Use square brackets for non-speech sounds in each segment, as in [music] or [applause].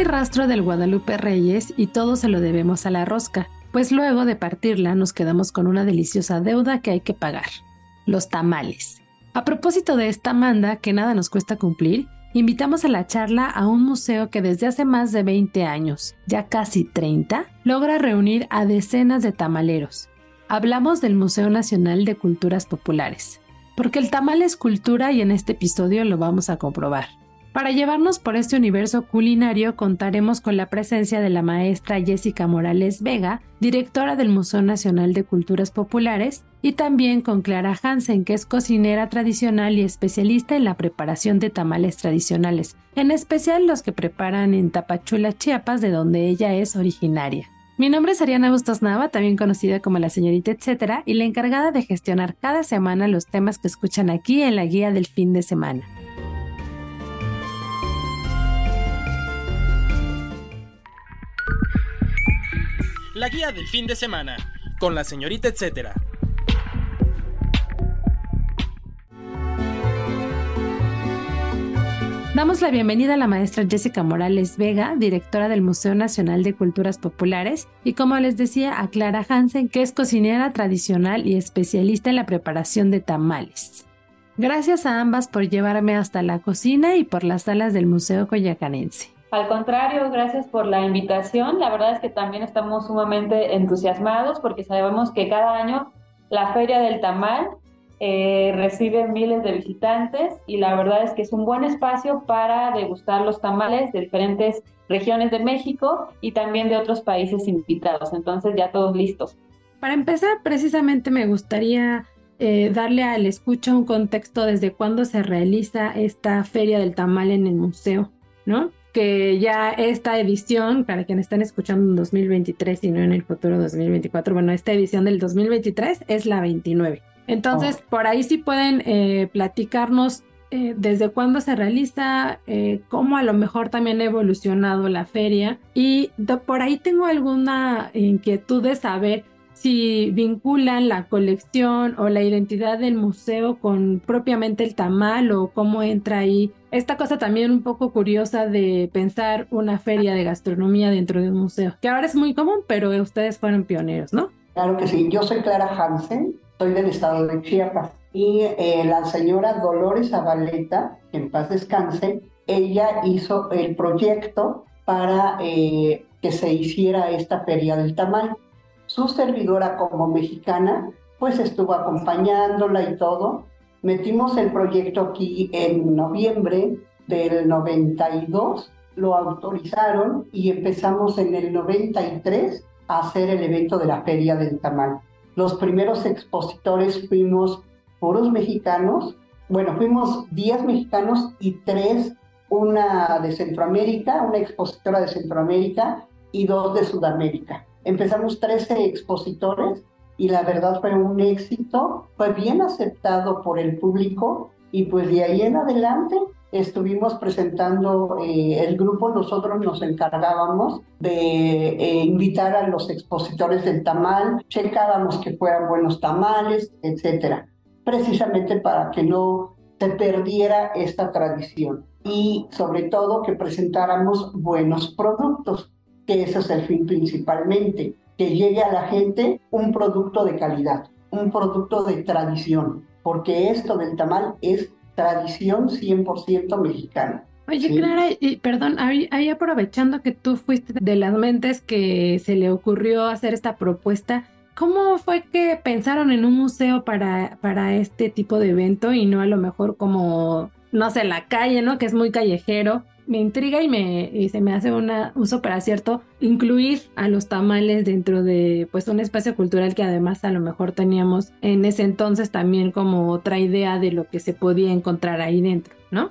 Hay rastro del Guadalupe Reyes y todo se lo debemos a la rosca, pues luego de partirla nos quedamos con una deliciosa deuda que hay que pagar, los tamales. A propósito de esta manda que nada nos cuesta cumplir, invitamos a la charla a un museo que desde hace más de 20 años, ya casi 30, logra reunir a decenas de tamaleros. Hablamos del Museo Nacional de Culturas Populares, porque el tamal es cultura y en este episodio lo vamos a comprobar. Para llevarnos por este universo culinario contaremos con la presencia de la maestra Jessica Morales Vega, directora del Museo Nacional de Culturas Populares, y también con Clara Hansen, que es cocinera tradicional y especialista en la preparación de tamales tradicionales, en especial los que preparan en Tapachula, Chiapas, de donde ella es originaria. Mi nombre es Ariana Bustos Nava, también conocida como la señorita etcétera, y la encargada de gestionar cada semana los temas que escuchan aquí en la guía del fin de semana. La guía del fin de semana, con la señorita etcétera. Damos la bienvenida a la maestra Jessica Morales Vega, directora del Museo Nacional de Culturas Populares, y como les decía, a Clara Hansen, que es cocinera tradicional y especialista en la preparación de tamales. Gracias a ambas por llevarme hasta la cocina y por las salas del Museo Coyacanense. Al contrario, gracias por la invitación. La verdad es que también estamos sumamente entusiasmados porque sabemos que cada año la Feria del Tamal eh, recibe miles de visitantes y la verdad es que es un buen espacio para degustar los tamales de diferentes regiones de México y también de otros países invitados. Entonces ya todos listos. Para empezar, precisamente me gustaría eh, darle al escucha un contexto desde cuándo se realiza esta Feria del Tamal en el museo, ¿no? Que ya esta edición, para quienes están escuchando en 2023 y no en el futuro 2024, bueno, esta edición del 2023 es la 29. Entonces, oh. por ahí sí pueden eh, platicarnos eh, desde cuándo se realiza, eh, cómo a lo mejor también ha evolucionado la feria. Y por ahí tengo alguna inquietud de saber si vinculan la colección o la identidad del museo con propiamente el tamal o cómo entra ahí. Esta cosa también un poco curiosa de pensar una feria de gastronomía dentro de un museo, que ahora es muy común, pero ustedes fueron pioneros, ¿no? Claro que sí. Yo soy Clara Hansen, soy del estado de Chiapas. Y eh, la señora Dolores Abaleta, que en paz descanse, ella hizo el proyecto para eh, que se hiciera esta feria del tamal. Su servidora como mexicana, pues estuvo acompañándola y todo. Metimos el proyecto aquí en noviembre del 92, lo autorizaron y empezamos en el 93 a hacer el evento de la Feria del Tamal. Los primeros expositores fuimos puros mexicanos, bueno, fuimos 10 mexicanos y 3, una de Centroamérica, una expositora de Centroamérica y dos de Sudamérica. Empezamos 13 expositores y la verdad fue un éxito, fue bien aceptado por el público y pues de ahí en adelante estuvimos presentando eh, el grupo, nosotros nos encargábamos de eh, invitar a los expositores del tamal, checábamos que fueran buenos tamales, etcétera, precisamente para que no se perdiera esta tradición y sobre todo que presentáramos buenos productos que ese es el fin principalmente, que llegue a la gente un producto de calidad, un producto de tradición, porque esto del tamal es tradición 100% mexicana. Oye, Clara, y, perdón, ahí, aprovechando que tú fuiste de las mentes que se le ocurrió hacer esta propuesta, ¿cómo fue que pensaron en un museo para, para este tipo de evento y no a lo mejor como no sé, la calle, ¿no? Que es muy callejero. Me intriga y, se me hace una, un súper acierto incluir a los tamales dentro de pues un espacio cultural que además a lo mejor teníamos en ese entonces también como otra idea de lo que se podía encontrar ahí dentro, ¿no?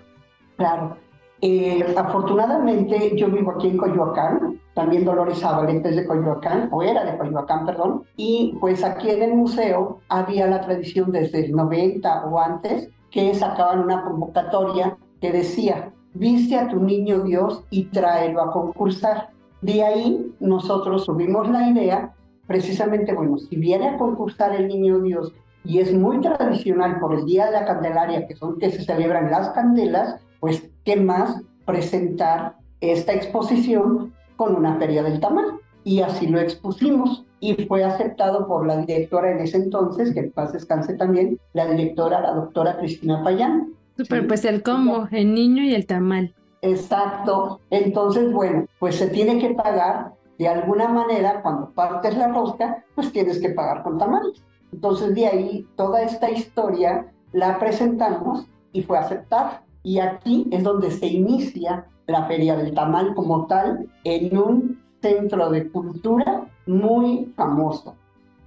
Claro. Eh, afortunadamente yo vivo aquí en Coyoacán, también Dolores Zabaleta es de Coyoacán, o era de Coyoacán, perdón, y pues aquí en el museo había la tradición desde el 90 o antes que sacaban una convocatoria que decía, viste a tu niño Dios y tráelo a concursar. De ahí nosotros tuvimos la idea, precisamente, bueno, si viene a concursar el niño Dios y es muy tradicional por el Día de la Candelaria, que son que se celebran las candelas, pues qué más presentar esta exposición con una feria del tamal. Y así lo expusimos y fue aceptado por la directora en ese entonces, que en paz descanse también, la directora, la doctora Cristina Payán. Super, pues el combo, el niño y el tamal. Exacto. Entonces, bueno, pues se tiene que pagar de alguna manera, cuando partes la rosca, pues tienes que pagar con tamales. Entonces, de ahí toda esta historia la presentamos y fue aceptada. Y aquí es donde se inicia la Feria del Tamal como tal en un centro de cultura muy famoso,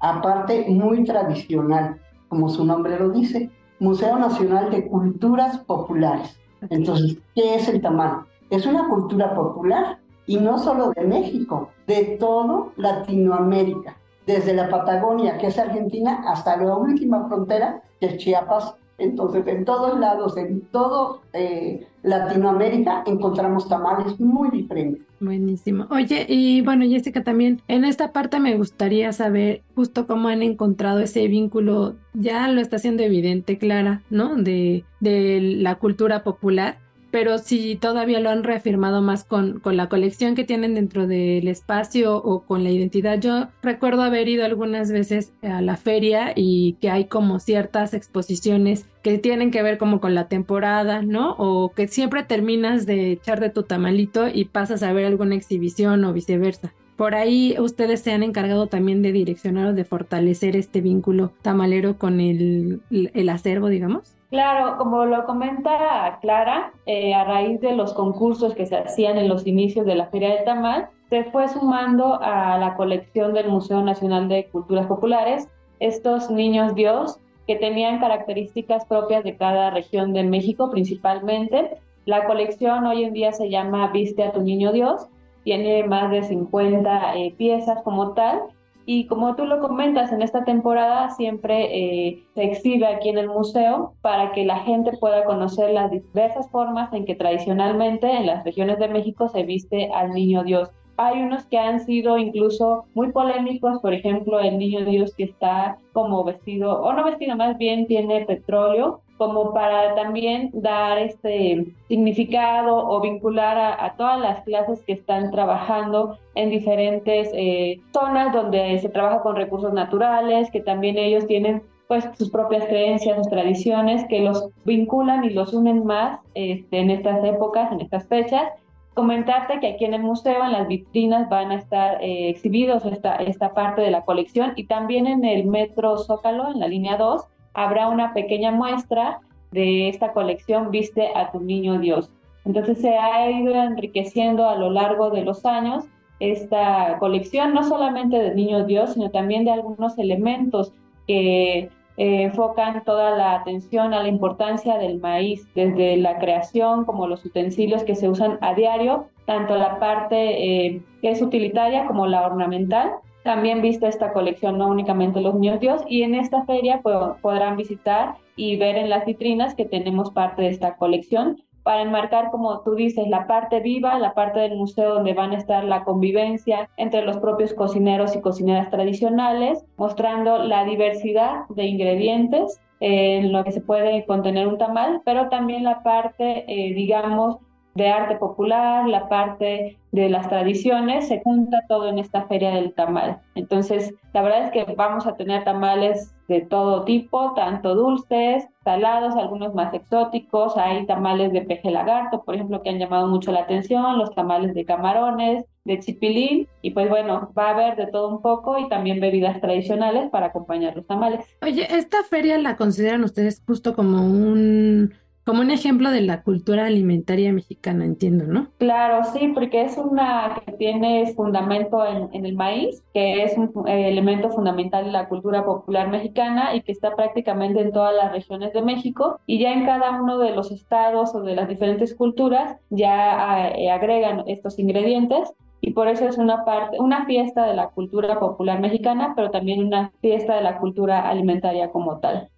aparte muy tradicional, como su nombre lo dice, Museo Nacional de Culturas Populares. Entonces, ¿qué es el tamal? Es una cultura popular y no solo de México, de todo Latinoamérica, desde la Patagonia, que es Argentina, hasta la última frontera, que es Chiapas, entonces, en todos lados, en todo eh, Latinoamérica, encontramos tamales muy diferentes. Buenísimo. Oye, y bueno, Jessica, también en esta parte me gustaría saber justo cómo han encontrado ese vínculo, ya lo está haciendo evidente, Clara, ¿no? De, de la cultura popular pero si todavía lo han reafirmado más con, con la colección que tienen dentro del espacio o con la identidad. Yo recuerdo haber ido algunas veces a la feria y que hay como ciertas exposiciones que tienen que ver como con la temporada, ¿no? O que siempre terminas de echar de tu tamalito y pasas a ver alguna exhibición o viceversa. Por ahí ustedes se han encargado también de direccionar o de fortalecer este vínculo tamalero con el, el acervo, digamos. Claro, como lo comenta Clara, eh, a raíz de los concursos que se hacían en los inicios de la Feria del Tamal, se fue sumando a la colección del Museo Nacional de Culturas Populares estos niños Dios que tenían características propias de cada región de México principalmente. La colección hoy en día se llama Viste a tu Niño Dios, tiene más de 50 eh, piezas como tal y como tú lo comentas, en esta temporada siempre eh, se exhibe aquí en el museo para que la gente pueda conocer las diversas formas en que tradicionalmente en las regiones de México se viste al niño Dios. Hay unos que han sido incluso muy polémicos, por ejemplo, el niño Dios que está como vestido, o no vestido, más bien tiene petróleo, como para también dar este significado o vincular a, todas las clases que están trabajando en diferentes eh, zonas donde se trabaja con recursos naturales, que también ellos tienen pues sus propias creencias, sus tradiciones, que los vinculan y los unen más este, en estas épocas, en estas fechas. Comentarte que aquí en el museo, en las vitrinas, van a estar eh, exhibidos esta, esta parte de la colección y también en el Metro Zócalo, en la línea 2, habrá una pequeña muestra de esta colección Viste a tu niño Dios. Entonces se ha ido enriqueciendo a lo largo de los años esta colección, no solamente de Niño Dios, sino también de algunos elementos que eh, enfocan toda la atención a la importancia del maíz, desde la creación como los utensilios que se usan a diario, tanto la parte eh, que es utilitaria como la ornamental, también viste esta colección, no únicamente los niños Dios, y en esta feria podrán visitar y ver en las vitrinas que tenemos parte de esta colección para enmarcar, como tú dices, la parte viva, la parte del museo donde van a estar la convivencia entre los propios cocineros y cocineras tradicionales, mostrando la diversidad de ingredientes en lo que se puede contener un tamal, pero también la parte, eh, digamos, de arte popular, la parte de las tradiciones, se junta todo en esta feria del tamal. Entonces, la verdad es que vamos a tener tamales de todo tipo, tanto dulces, salados, algunos más exóticos, hay tamales de peje lagarto, por ejemplo, que han llamado mucho la atención, los tamales de camarones, de chipilín, y pues bueno, va a haber de todo un poco y también bebidas tradicionales para acompañar los tamales. Oye, ¿esta feria la consideran ustedes justo como un como un ejemplo de la cultura alimentaria mexicana, entiendo, ¿no? Claro, sí, porque es una que tiene fundamento en, el maíz, que es un eh, elemento fundamental de la cultura popular mexicana y que está prácticamente en todas las regiones de México y ya en cada uno de los estados o de las diferentes culturas ya eh, agregan estos ingredientes y por eso es una parte, una fiesta de la cultura popular mexicana, pero también una fiesta de la cultura alimentaria como tal.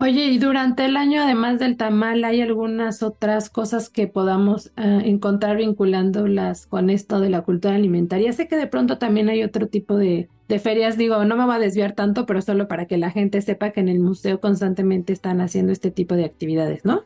Oye, y durante el año, además del tamal, ¿hay algunas otras cosas que podamos eh, encontrar vinculándolas con esto de la cultura alimentaria? Sé que de pronto también hay otro tipo de, de ferias, digo, no me va a desviar tanto, pero solo para que la gente sepa que en el museo constantemente están haciendo este tipo de actividades, ¿no?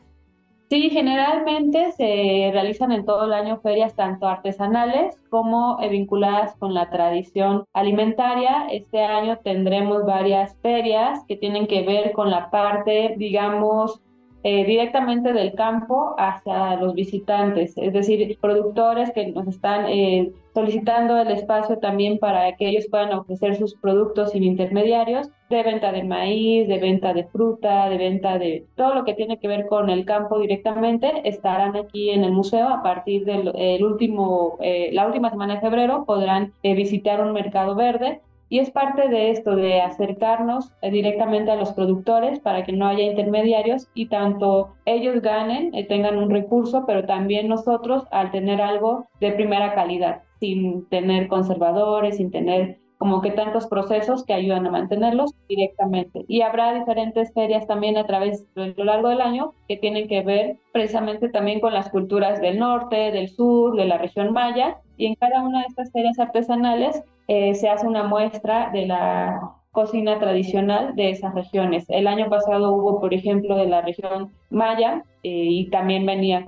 Sí, generalmente se realizan en todo el año ferias tanto artesanales como eh, vinculadas con la tradición alimentaria. Este año tendremos varias ferias que tienen que ver con la parte, digamos, eh, directamente del campo hacia los visitantes, es decir, productores que nos están eh, solicitando el espacio también para que ellos puedan ofrecer sus productos sin intermediarios de venta de maíz, de venta de fruta, de venta de todo lo que tiene que ver con el campo directamente, estarán aquí en el museo a partir del último, eh, la última semana de febrero, podrán visitar un mercado verde y es parte de esto, de acercarnos eh, directamente a los productores para que no haya intermediarios y tanto ellos ganen, eh, tengan un recurso, pero también nosotros al tener algo de primera calidad, sin tener conservadores, sin tener como que tantos procesos que ayudan a mantenerlos directamente. Y habrá diferentes ferias también a través de lo largo del año que tienen que ver precisamente también con las culturas del norte, del sur, de la región maya. Y en cada una de estas ferias artesanales eh, se hace una muestra de la cocina tradicional de esas regiones. El año pasado hubo, por ejemplo, de la región maya eh, y también venía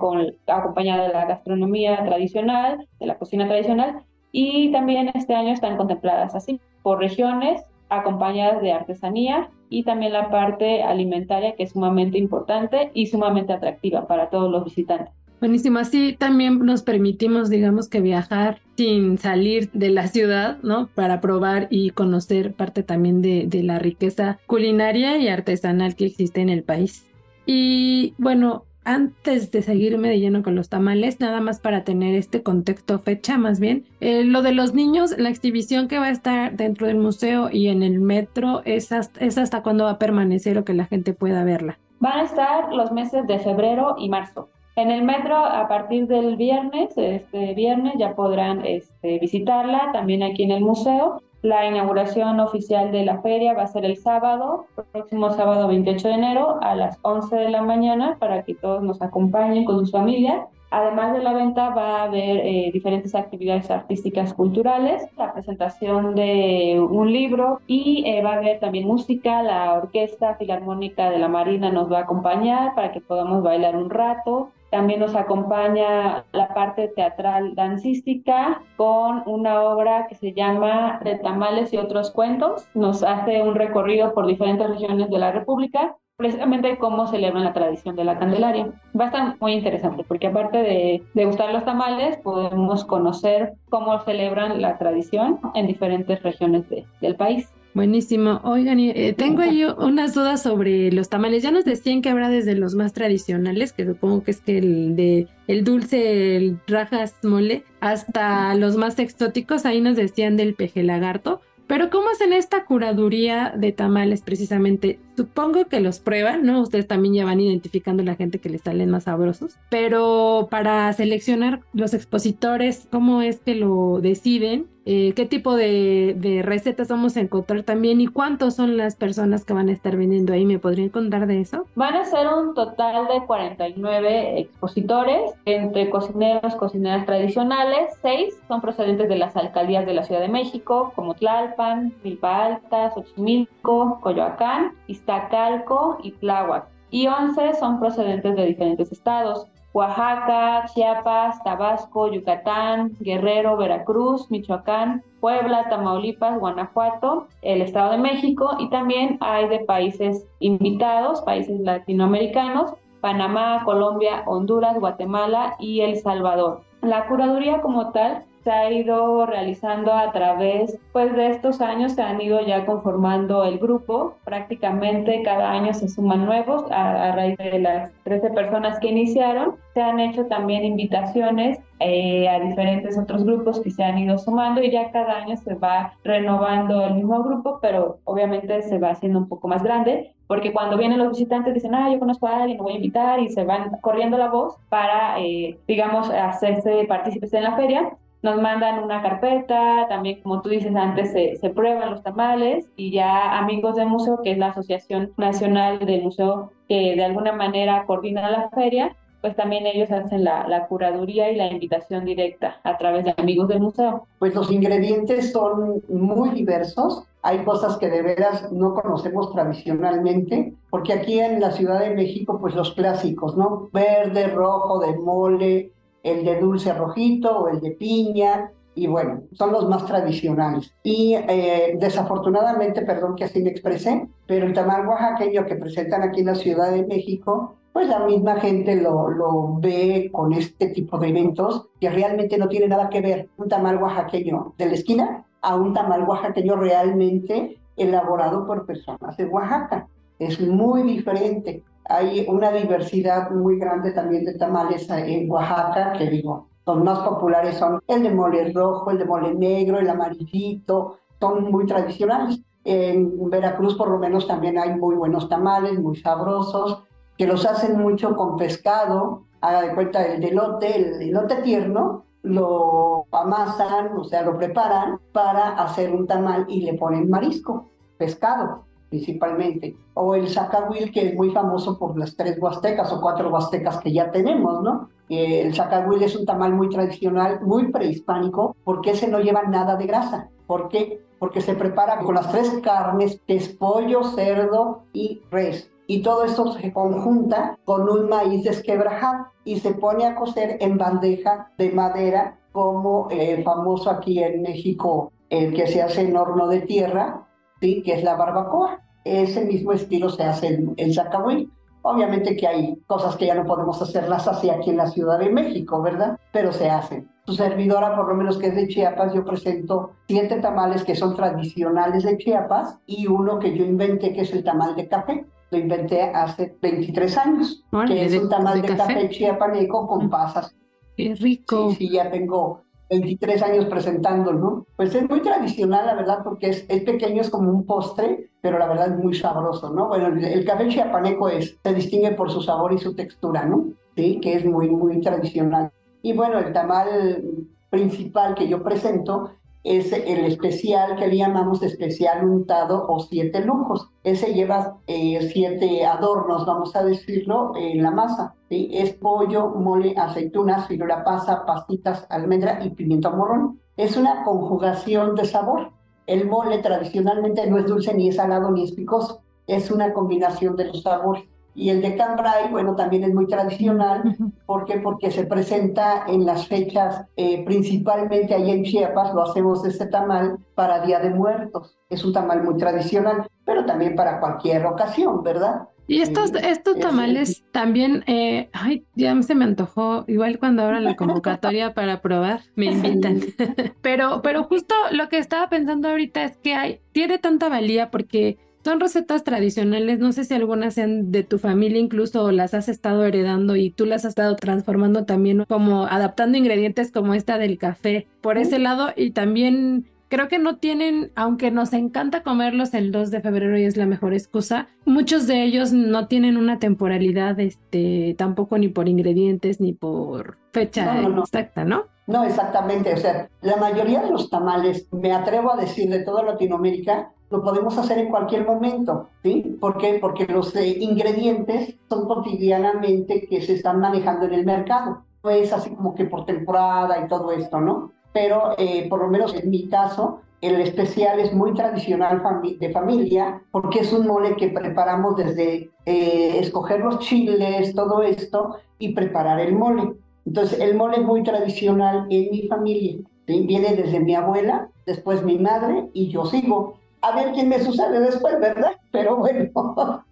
acompañada de la gastronomía tradicional, de la cocina tradicional, y también este año están contempladas así, por regiones, acompañadas de artesanía y también la parte alimentaria que es sumamente importante y sumamente atractiva para todos los visitantes. Buenísimo, así también nos permitimos, digamos que viajar sin salir de la ciudad, ¿no? Para probar y conocer parte también de, la riqueza culinaria y artesanal que existe en el país. Y bueno, antes de seguirme de lleno con los tamales, nada más para tener este contexto, fecha más bien, eh, lo de los niños, la exhibición que va a estar dentro del museo y en el metro, es hasta, es hasta cuándo va a permanecer o que la gente pueda verla. Van a estar los meses de febrero y marzo. En el metro, a partir del viernes, este viernes ya podrán este, visitarla, también aquí en el museo. La inauguración oficial de la feria va a ser el sábado, próximo sábado 28 de enero a las 11 de la mañana para que todos nos acompañen con sus familias. Además de la venta va a haber eh, diferentes actividades artísticas culturales, la presentación de un libro y eh, va a haber también música, la Orquesta Filarmónica de la Marina nos va a acompañar para que podamos bailar un rato. También nos acompaña la parte teatral dancística con una obra que se llama De tamales y otros cuentos. Nos hace un recorrido por diferentes regiones de la República, precisamente cómo celebran la tradición de la Candelaria. Va a estar muy interesante porque aparte de, de gustar los tamales, podemos conocer cómo celebran la tradición en diferentes regiones del país. Buenísimo. Oigan, eh, tengo ahí unas dudas sobre los tamales. Ya nos decían que habrá desde los más tradicionales, que supongo que es que el de el dulce, rajas mole, hasta los más exóticos. Ahí nos decían del peje lagarto. Pero ¿cómo hacen esta curaduría de tamales precisamente? Supongo que los prueban, ¿no? Ustedes también ya van identificando la gente que les salen más sabrosos. Pero para seleccionar los expositores, ¿cómo es que lo deciden? Eh, qué tipo de, recetas vamos a encontrar también y cuántos son las personas que van a estar vendiendo ahí. ¿Me podrían contar de eso? Van a ser un total de 49 expositores entre cocineros, cocineras tradicionales. Seis son procedentes de las alcaldías de la Ciudad de México, como Tlalpan, Milpa Alta, Xochimilco, Coyoacán, Iztacalco y Tláhuac. Y 11 son procedentes de diferentes estados. Oaxaca, Chiapas, Tabasco, Yucatán, Guerrero, Veracruz, Michoacán, Puebla, Tamaulipas, Guanajuato, el Estado de México y también hay de países invitados, países latinoamericanos, Panamá, Colombia, Honduras, Guatemala y El Salvador. La curaduría como tal se ha ido realizando a través pues de estos años se han ido ya conformando el grupo. Prácticamente cada año se suman nuevos a, raíz de las 13 personas que iniciaron. Se han hecho también invitaciones eh, a diferentes otros grupos que se han ido sumando y ya cada año se va renovando el mismo grupo pero obviamente se va haciendo un poco más grande porque cuando vienen los visitantes dicen, ah, yo conozco a alguien, me voy a invitar y se van corriendo la voz para, eh, digamos, hacerse partícipes en la feria nos mandan una carpeta, también como tú dices antes se, prueban los tamales y ya Amigos del Museo, que es la Asociación Nacional del Museo que de alguna manera coordina la feria, pues también ellos hacen la, la, curaduría y la invitación directa a través de Amigos del Museo. Pues los ingredientes son muy diversos. Hay cosas que de veras no conocemos tradicionalmente, porque aquí en la Ciudad de México, pues los clásicos, ¿no? Verde, rojo, de mole, el de dulce rojito o el de piña, y bueno, son los más tradicionales. Y eh, desafortunadamente, perdón que así me expresé, pero el tamal oaxaqueño que presentan aquí en la Ciudad de México, pues la misma gente lo, lo ve con este tipo de eventos que realmente no tiene nada que ver un tamal oaxaqueño de la esquina a un tamal oaxaqueño realmente elaborado por personas de Oaxaca. Es muy diferente hay una diversidad muy grande también de tamales en Oaxaca, que digo, los más populares son el de mole rojo, el de mole negro, el amarillito, son muy tradicionales. En Veracruz por lo menos también hay muy buenos tamales, muy sabrosos, que los hacen mucho con pescado. Haga de cuenta el delote, el elote tierno, lo amasan, o sea, lo preparan para hacer un tamal y le ponen marisco, pescado principalmente, o el zacahuil, que es muy famoso por las tres huastecas o cuatro huastecas que ya tenemos, ¿no? El zacahuil es un tamal muy tradicional, muy prehispánico, porque ese no lleva nada de grasa. ¿Por qué? Porque se prepara con las tres carnes, que es pollo, cerdo y res. Y todo esto se conjunta con un maíz desquebrajado y se pone a cocer en bandeja de madera, como el famoso aquí en México, el que se hace en horno de tierra, ¿sí? que es la barbacoa. Ese mismo estilo se hace en, en Zacahuil. Obviamente que hay cosas que ya no podemos hacerlas así aquí en la Ciudad de México, ¿verdad? Pero se hacen. Su servidora, por lo menos que es de Chiapas, yo presento siete tamales que son tradicionales de Chiapas y uno que yo inventé, que es el tamal de café. Lo inventé hace 23 años, que es un tamal de, café? chiapaneco con pasas. Qué rico. Sí, sí, ya tengo 23 años presentando, ¿no? Pues es muy tradicional, la verdad, porque es, es pequeño, es como un postre, pero la verdad es muy sabroso, ¿no? Bueno, el, café chiapaneco es, se distingue por su sabor y su textura, ¿no? Sí, que es muy, muy tradicional. Y bueno, el tamal principal que yo presento es el especial que le llamamos especial untado o siete lujos. Ese lleva eh, siete adornos, vamos a decirlo, en la masa. Es pollo, mole, aceitunas, fibra pasa, pastitas, almendra y pimiento morrón. Es una conjugación de sabor. El mole tradicionalmente no es dulce, ni es salado, ni es picoso. Es una combinación de los sabores. Y el de Cambrai, bueno, también es muy tradicional. ¿Por qué? Porque se presenta en las fechas, eh, principalmente ahí en Chiapas, lo hacemos este tamal para Día de Muertos. Es un tamal muy tradicional, pero también para cualquier ocasión, ¿verdad? Y estos, estos tamales también, eh, ay, ya se me antojó, igual cuando abran la [laughs] convocatoria para probar, me invitan. [laughs] pero, pero justo lo que estaba pensando ahorita es que hay, tiene tanta valía porque son recetas tradicionales, no sé si algunas sean de tu familia incluso o las has estado heredando y tú las has estado transformando también como adaptando ingredientes como esta del café por ese lado y también creo que no tienen, aunque nos encanta comerlos el 2 de febrero y es la mejor excusa, muchos de ellos no tienen una temporalidad este tampoco ni por ingredientes ni por fecha exacta, ¿no? No, exactamente. O sea, la mayoría de los tamales, me atrevo a decir, de toda Latinoamérica, lo podemos hacer en cualquier momento, ¿sí? ¿Por qué? Porque los eh, ingredientes son cotidianamente que se están manejando en el mercado. No es así como que por temporada y todo esto, ¿no? Pero eh, por lo menos en mi caso, el especial es muy tradicional de familia porque es un mole que preparamos desde eh, escoger los chiles, todo esto, y preparar el mole. Entonces, el mole es muy tradicional en mi familia. Viene desde mi abuela, después mi madre y yo sigo. A ver quién me sucede después, ¿verdad? Pero bueno,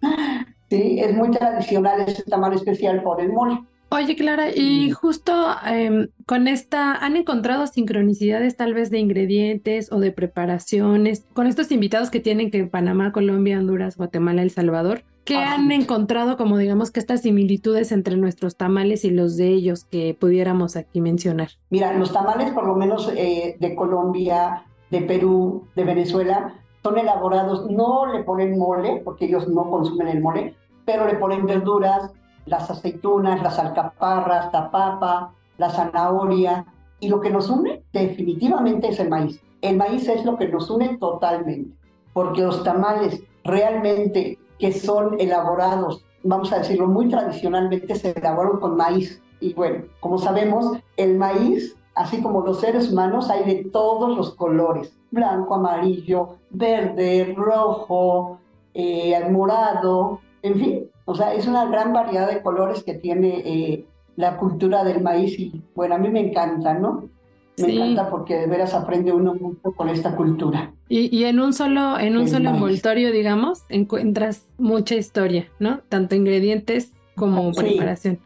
[laughs] sí, es muy tradicional ese tamal especial por el mole. Oye, Clara, y justo em, con esta, ¿han encontrado sincronicidades tal vez de ingredientes o de preparaciones con estos invitados que tienen que Panamá, Colombia, Honduras, Guatemala, El Salvador? ¿Qué han encontrado como digamos que estas similitudes entre nuestros tamales y los de ellos que pudiéramos aquí mencionar? Mira, los tamales por lo menos eh, de Colombia, de Perú, de Venezuela, son elaborados, no le ponen mole, porque ellos no consumen el mole, pero le ponen verduras, las aceitunas, las alcaparras, la papa, la zanahoria, y lo que nos une definitivamente es el maíz. El maíz es lo que nos une totalmente, porque los tamales realmente que son elaborados, vamos a decirlo muy tradicionalmente, se elaboran con maíz. Y bueno, como sabemos, el maíz, así como los seres humanos, hay de todos los colores, blanco, amarillo, verde, rojo, eh, morado, en fin, o sea, es una gran variedad de colores que tiene eh, la cultura del maíz y bueno, a mí me encanta, ¿no? Me encanta porque de veras aprende uno mucho con esta cultura. Y, en un solo, en un solo envoltorio, digamos, encuentras mucha historia, ¿no? Tanto ingredientes como preparación.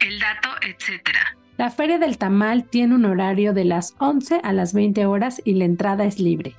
El dato, etcétera. La Feria del Tamal tiene un horario de las 11 a las 20 horas y la entrada es libre.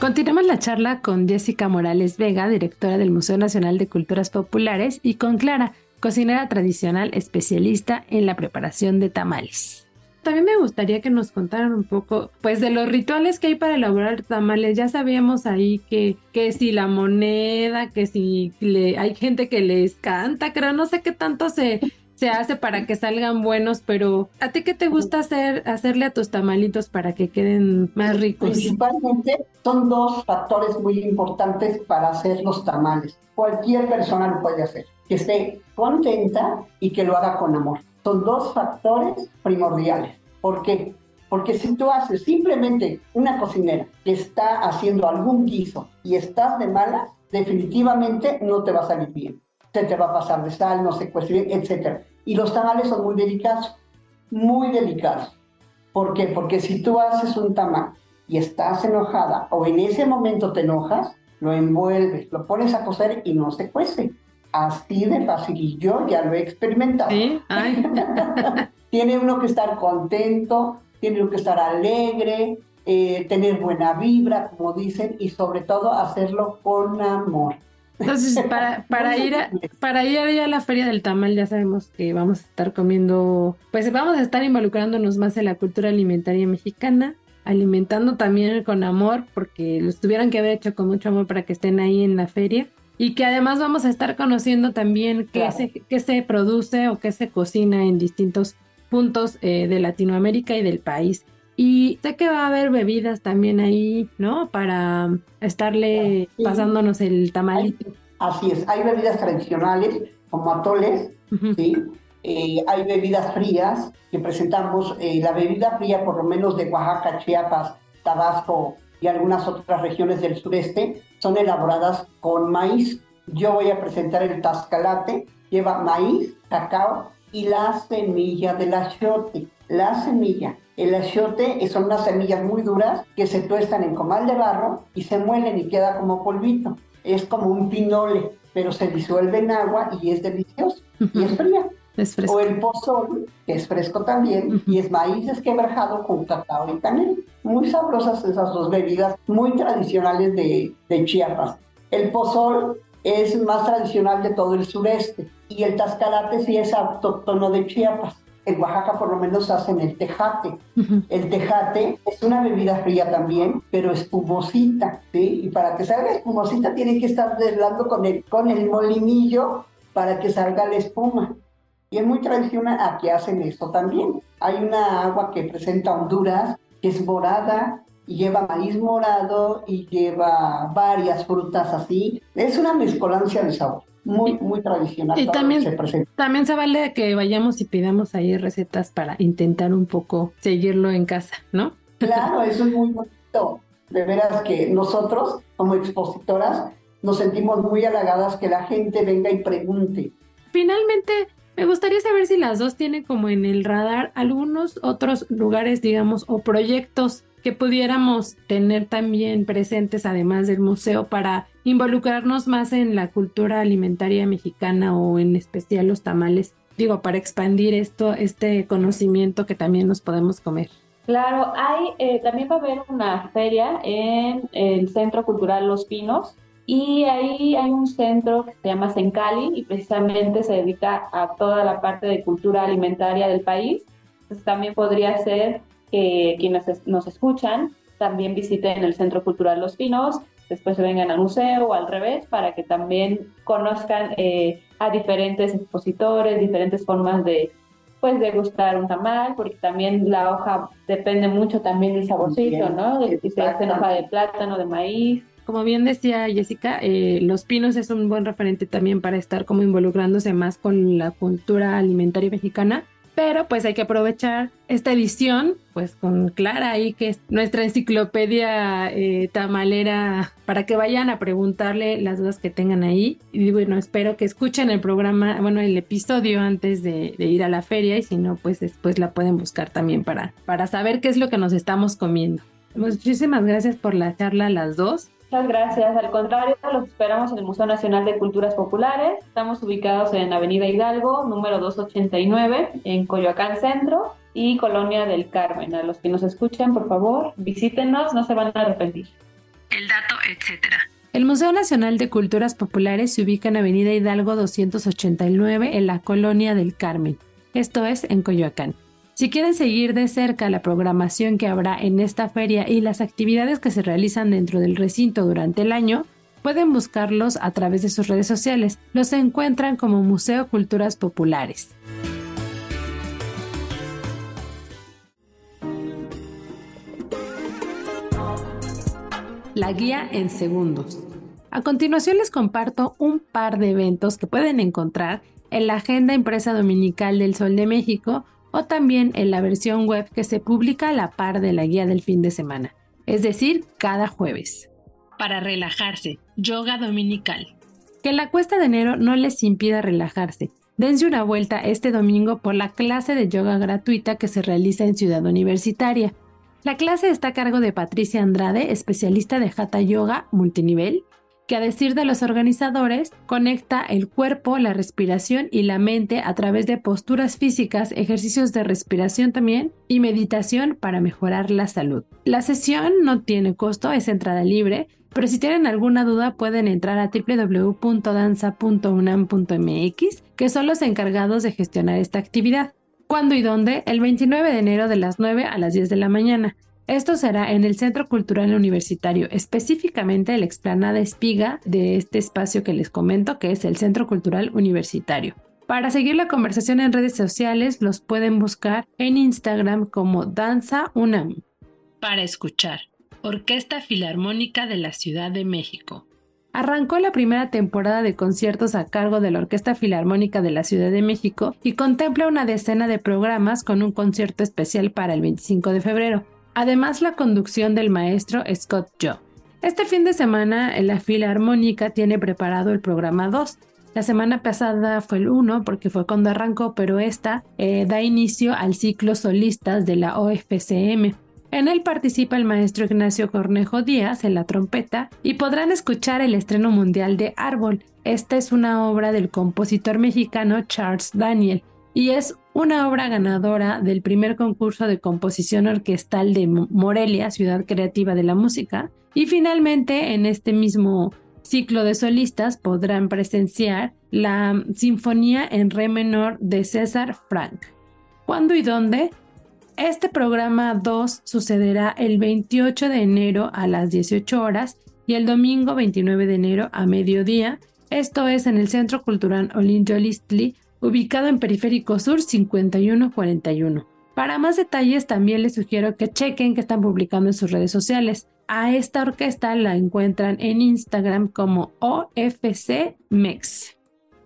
Continuamos la charla con Jessica Morales Vega, directora del Museo Nacional de Culturas Populares, y con Clara, cocinera tradicional especialista en la preparación de tamales. También me gustaría que nos contaran un poco, pues, de los rituales que hay para elaborar tamales. Ya sabíamos ahí que, que si la moneda, que si le, hay gente que les canta, creo, no sé qué tanto se, se hace para que salgan buenos, pero ¿a ti qué te gusta hacer, hacerle a tus tamalitos para que queden más ricos? Principalmente son dos factores muy importantes para hacer los tamales. Cualquier persona lo puede hacer, que esté contenta y que lo haga con amor. Son dos factores primordiales. ¿Por qué? Porque si tú haces simplemente una cocinera que está haciendo algún guiso y estás de malas, definitivamente no te va a salir bien. Se te va a pasar de sal, no se cuece bien, etc. Y los tamales son muy delicados, muy delicados. ¿Por qué? Porque si tú haces un tamal y estás enojada o en ese momento te enojas, lo envuelves, lo pones a cocer y no se cuece. Así de fácil. Y yo ya lo he experimentado. [laughs] tiene uno que estar contento, tiene uno que estar alegre, eh, tener buena vibra, como dicen, y sobre todo hacerlo con amor. Entonces, para, [laughs] para ir a, para ir a la feria del tamal, ya sabemos que vamos a estar comiendo, pues vamos a estar involucrándonos más en la cultura alimentaria mexicana, alimentando también con amor, porque los tuvieran que haber hecho con mucho amor para que estén ahí en la feria. Y que además vamos a estar conociendo también qué, se, qué se produce o qué se cocina en distintos puntos eh, de Latinoamérica y del país. Y sé que va a haber bebidas también ahí, ¿no? Para estarle pasándonos el tamalito. Así es, hay bebidas tradicionales como atoles, ¿sí? Eh, hay bebidas frías que presentamos, eh, la bebida fría por lo menos de Oaxaca, Chiapas, Tabasco y algunas otras regiones del sureste, son elaboradas con maíz. Yo voy a presentar el tascalate, lleva maíz, cacao y la semilla del achiote. La semilla el achiote son unas semillas muy duras que se tuestan en comal de barro y se muelen y queda como polvito. Es como un pinole, pero se disuelve en agua y es delicioso. Y es fría. Es fresco. O el pozol, que es fresco también, y es maíz esquebrajado con cacao y canela. Muy sabrosas esas dos bebidas, muy tradicionales de, de Chiapas. El pozol es más tradicional de todo el sureste y el tascalate sí es autóctono de Chiapas en Oaxaca por lo menos hacen el tejate. El tejate es una bebida fría también, pero espumosita, ¿sí? Y para que salga espumosita tiene que estar hablando con el, con el molinillo para que salga la espuma. Y es muy tradicional aquí hacen esto también. Hay una agua que presenta Honduras, que es morada, y lleva maíz morado y lleva varias frutas así. Es una mezcolancia de sabor muy, muy tradicional. Y también se, también se vale que vayamos y pidamos ahí recetas para intentar un poco seguirlo en casa, ¿no? Claro, eso es muy bonito. De veras que nosotros, como expositoras, nos sentimos muy halagadas que la gente venga y pregunte. Finalmente, me gustaría saber si las dos tienen como en el radar algunos otros lugares, digamos, o proyectos que pudiéramos tener también presentes además del museo para involucrarnos más en la cultura alimentaria mexicana o en especial los tamales, digo, para expandir esto, este conocimiento que también nos podemos comer. Claro, hay, eh, también va a haber una feria en el Centro Cultural Los Pinos y ahí hay un centro que se llama Sencali y precisamente se dedica a toda la parte de cultura alimentaria del país. Entonces también podría ser que quienes nos escuchan también visiten el Centro Cultural Los Pinos, después se vengan al museo o al revés para que también conozcan eh, a diferentes expositores, diferentes formas de pues degustar un tamal, porque también la hoja depende mucho también del saborcito, ¿no? si se hace hoja de plátano, de maíz. Como bien decía Jessica, eh, Los Pinos es un buen referente también para estar como involucrándose más con la cultura alimentaria mexicana pero pues hay que aprovechar esta edición, pues con Clara ahí, que es nuestra enciclopedia eh, tamalera, para que vayan a preguntarle las dudas que tengan ahí. Y bueno, espero que escuchen el programa, bueno, el episodio antes de, ir a la feria y si no, pues después la pueden buscar también para, para saber qué es lo que nos estamos comiendo. Muchísimas gracias por la charla las dos. Muchas gracias. Al contrario, los esperamos en el Museo Nacional de Culturas Populares. Estamos ubicados en Avenida Hidalgo, número 289, en Coyoacán Centro y Colonia del Carmen. A los que nos escuchen, por favor, visítenos, no se van a arrepentir. El dato, etcétera. El Museo Nacional de Culturas Populares se ubica en Avenida Hidalgo 289 en la Colonia del Carmen. Esto es en Coyoacán. Si quieren seguir de cerca la programación que habrá en esta feria y las actividades que se realizan dentro del recinto durante el año, pueden buscarlos a través de sus redes sociales. Los encuentran como Museo Culturas Populares. La guía en segundos. A continuación les comparto un par de eventos que pueden encontrar en la Agenda Impresa Dominical del Sol de México o también en la versión web que se publica a la par de la guía del fin de semana, es decir, cada jueves. Para relajarse, yoga dominical. Que la cuesta de enero no les impida relajarse. Dense una vuelta este domingo por la clase de yoga gratuita que se realiza en Ciudad Universitaria. La clase está a cargo de Patricia Andrade, especialista de Hatha Yoga multinivel, que a decir de los organizadores, conecta el cuerpo, la respiración y la mente a través de posturas físicas, ejercicios de respiración también y meditación para mejorar la salud. La sesión no tiene costo, es entrada libre, pero si tienen alguna duda pueden entrar a www.danza.unam.mx, que son los encargados de gestionar esta actividad. ¿Cuándo y dónde? El 29 de enero de las 9 a las 10 de la mañana. Esto será en el Centro Cultural Universitario, específicamente la explanada espiga de este espacio que les comento, que es el Centro Cultural Universitario. Para seguir la conversación en redes sociales, los pueden buscar en Instagram como Danza UNAM. Para escuchar, Orquesta Filarmónica de la Ciudad de México. Arrancó la primera temporada de conciertos a cargo de la Orquesta Filarmónica de la Ciudad de México y contempla una decena de programas con un concierto especial para el 25 de febrero. Además, la conducción del maestro Scott Joe. Este fin de semana, la Filarmónica tiene preparado el programa 2. La semana pasada fue el 1 porque fue cuando arrancó, pero esta eh, da inicio al ciclo solistas de la OFCM. En él participa el maestro Ignacio Cornejo Díaz en la trompeta y podrán escuchar el estreno mundial de Árbol. Esta es una obra del compositor mexicano Charles Daniel y es una obra ganadora del primer concurso de composición orquestal de Morelia, Ciudad Creativa de la Música. Y finalmente, en este mismo ciclo de solistas podrán presenciar la Sinfonía en Re menor de César Frank. ¿Cuándo y dónde? Este programa 2 sucederá el 28 de enero a las 18 horas y el domingo 29 de enero a mediodía. Esto es en el Centro Cultural Olinjolistli ubicado en Periférico Sur 5141. Para más detalles también les sugiero que chequen que están publicando en sus redes sociales. A esta orquesta la encuentran en Instagram como OFC Mex.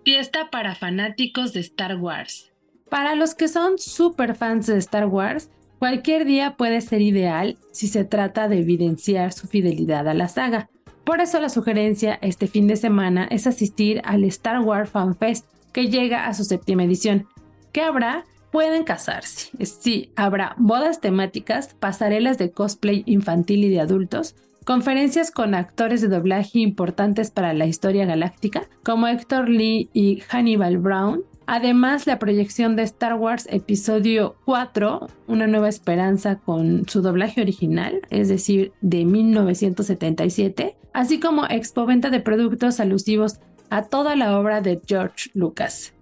Fiesta para fanáticos de Star Wars. Para los que son super fans de Star Wars, cualquier día puede ser ideal si se trata de evidenciar su fidelidad a la saga. Por eso la sugerencia este fin de semana es asistir al Star Wars Fan Fest, que llega a su séptima edición. ¿Qué habrá? pueden casarse. Sí, habrá bodas temáticas, pasarelas de cosplay infantil y de adultos, conferencias con actores de doblaje importantes para la historia galáctica, como Héctor Lee y Hannibal Brown. Además, la proyección de Star Wars Episodio 4, Una nueva esperanza con su doblaje original, es decir, de 1977, así como expoventa de productos alusivos a toda la obra de George Lucas.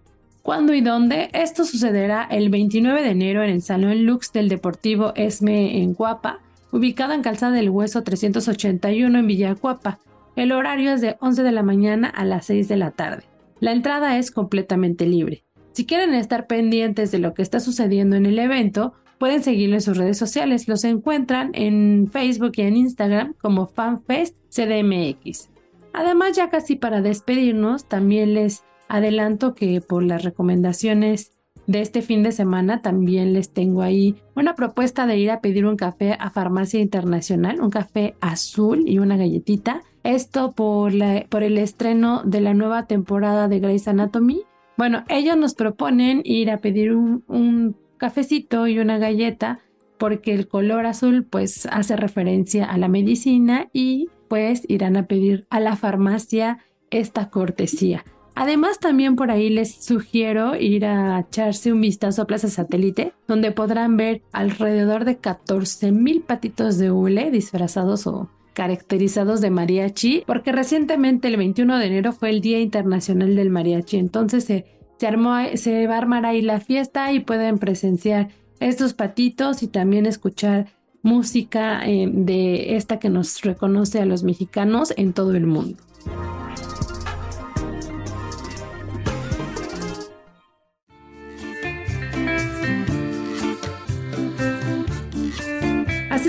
¿Cuándo y dónde? Esto sucederá el 29 de enero en el Salón Lux del Deportivo Esme en Guapa, ubicado en Calzada del Hueso 381 en Villacuapa. El horario es de 11 de la mañana a las 6 de la tarde. La entrada es completamente libre. Si quieren estar pendientes de lo que está sucediendo en el evento, pueden seguirlo en sus redes sociales. Los encuentran en Facebook y en Instagram como FanFest CDMX. Además, ya casi para despedirnos, también les adelanto que por las recomendaciones de este fin de semana también les tengo ahí una propuesta de ir a pedir un café a Farmacia Internacional, un café azul y una galletita. Esto por, la, por el estreno de la nueva temporada de Grey's Anatomy. Bueno, ellos nos proponen ir a pedir un, un cafecito y una galleta porque el color azul pues hace referencia a la medicina y pues irán a pedir a la farmacia esta cortesía. Además, también por ahí les sugiero ir a echarse un vistazo a Plaza Satélite, donde podrán ver alrededor de 14 mil patitos de hule disfrazados o caracterizados de mariachi, porque recientemente el 21 de enero fue el Día Internacional del Mariachi, entonces se, armó, se va a armar ahí la fiesta y pueden presenciar estos patitos y también escuchar música eh, de esta que nos reconoce a los mexicanos en todo el mundo.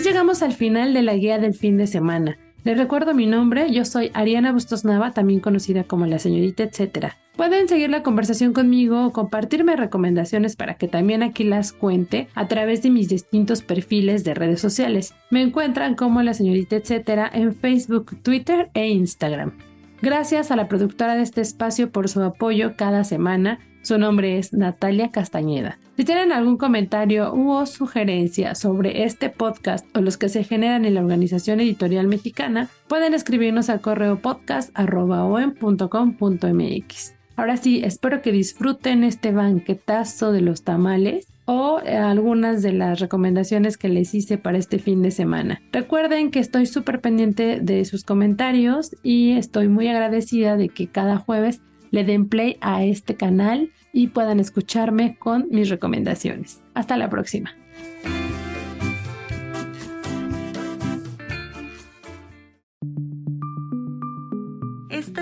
llegamos al final de la guía del fin de semana. Les recuerdo mi nombre, yo soy Ariana Bustos Nava, también conocida como la señorita etcétera. Pueden seguir la conversación conmigo o compartirme recomendaciones para que también aquí las cuente a través de mis distintos perfiles de redes sociales. Me encuentran como la señorita etcétera en Facebook, Twitter e Instagram. Gracias a la productora de este espacio por su apoyo cada semana. Su nombre es Natalia Castañeda. Si tienen algún comentario u sugerencia sobre este podcast o los que se generan en la Organización Editorial Mexicana, pueden escribirnos al correo podcast.com.mx. Ahora sí, espero que disfruten este banquetazo de los tamales o algunas de las recomendaciones que les hice para este fin de semana. Recuerden que estoy súper pendiente de sus comentarios y estoy muy agradecida de que cada jueves le den play a este canal y puedan escucharme con mis recomendaciones. Hasta la próxima.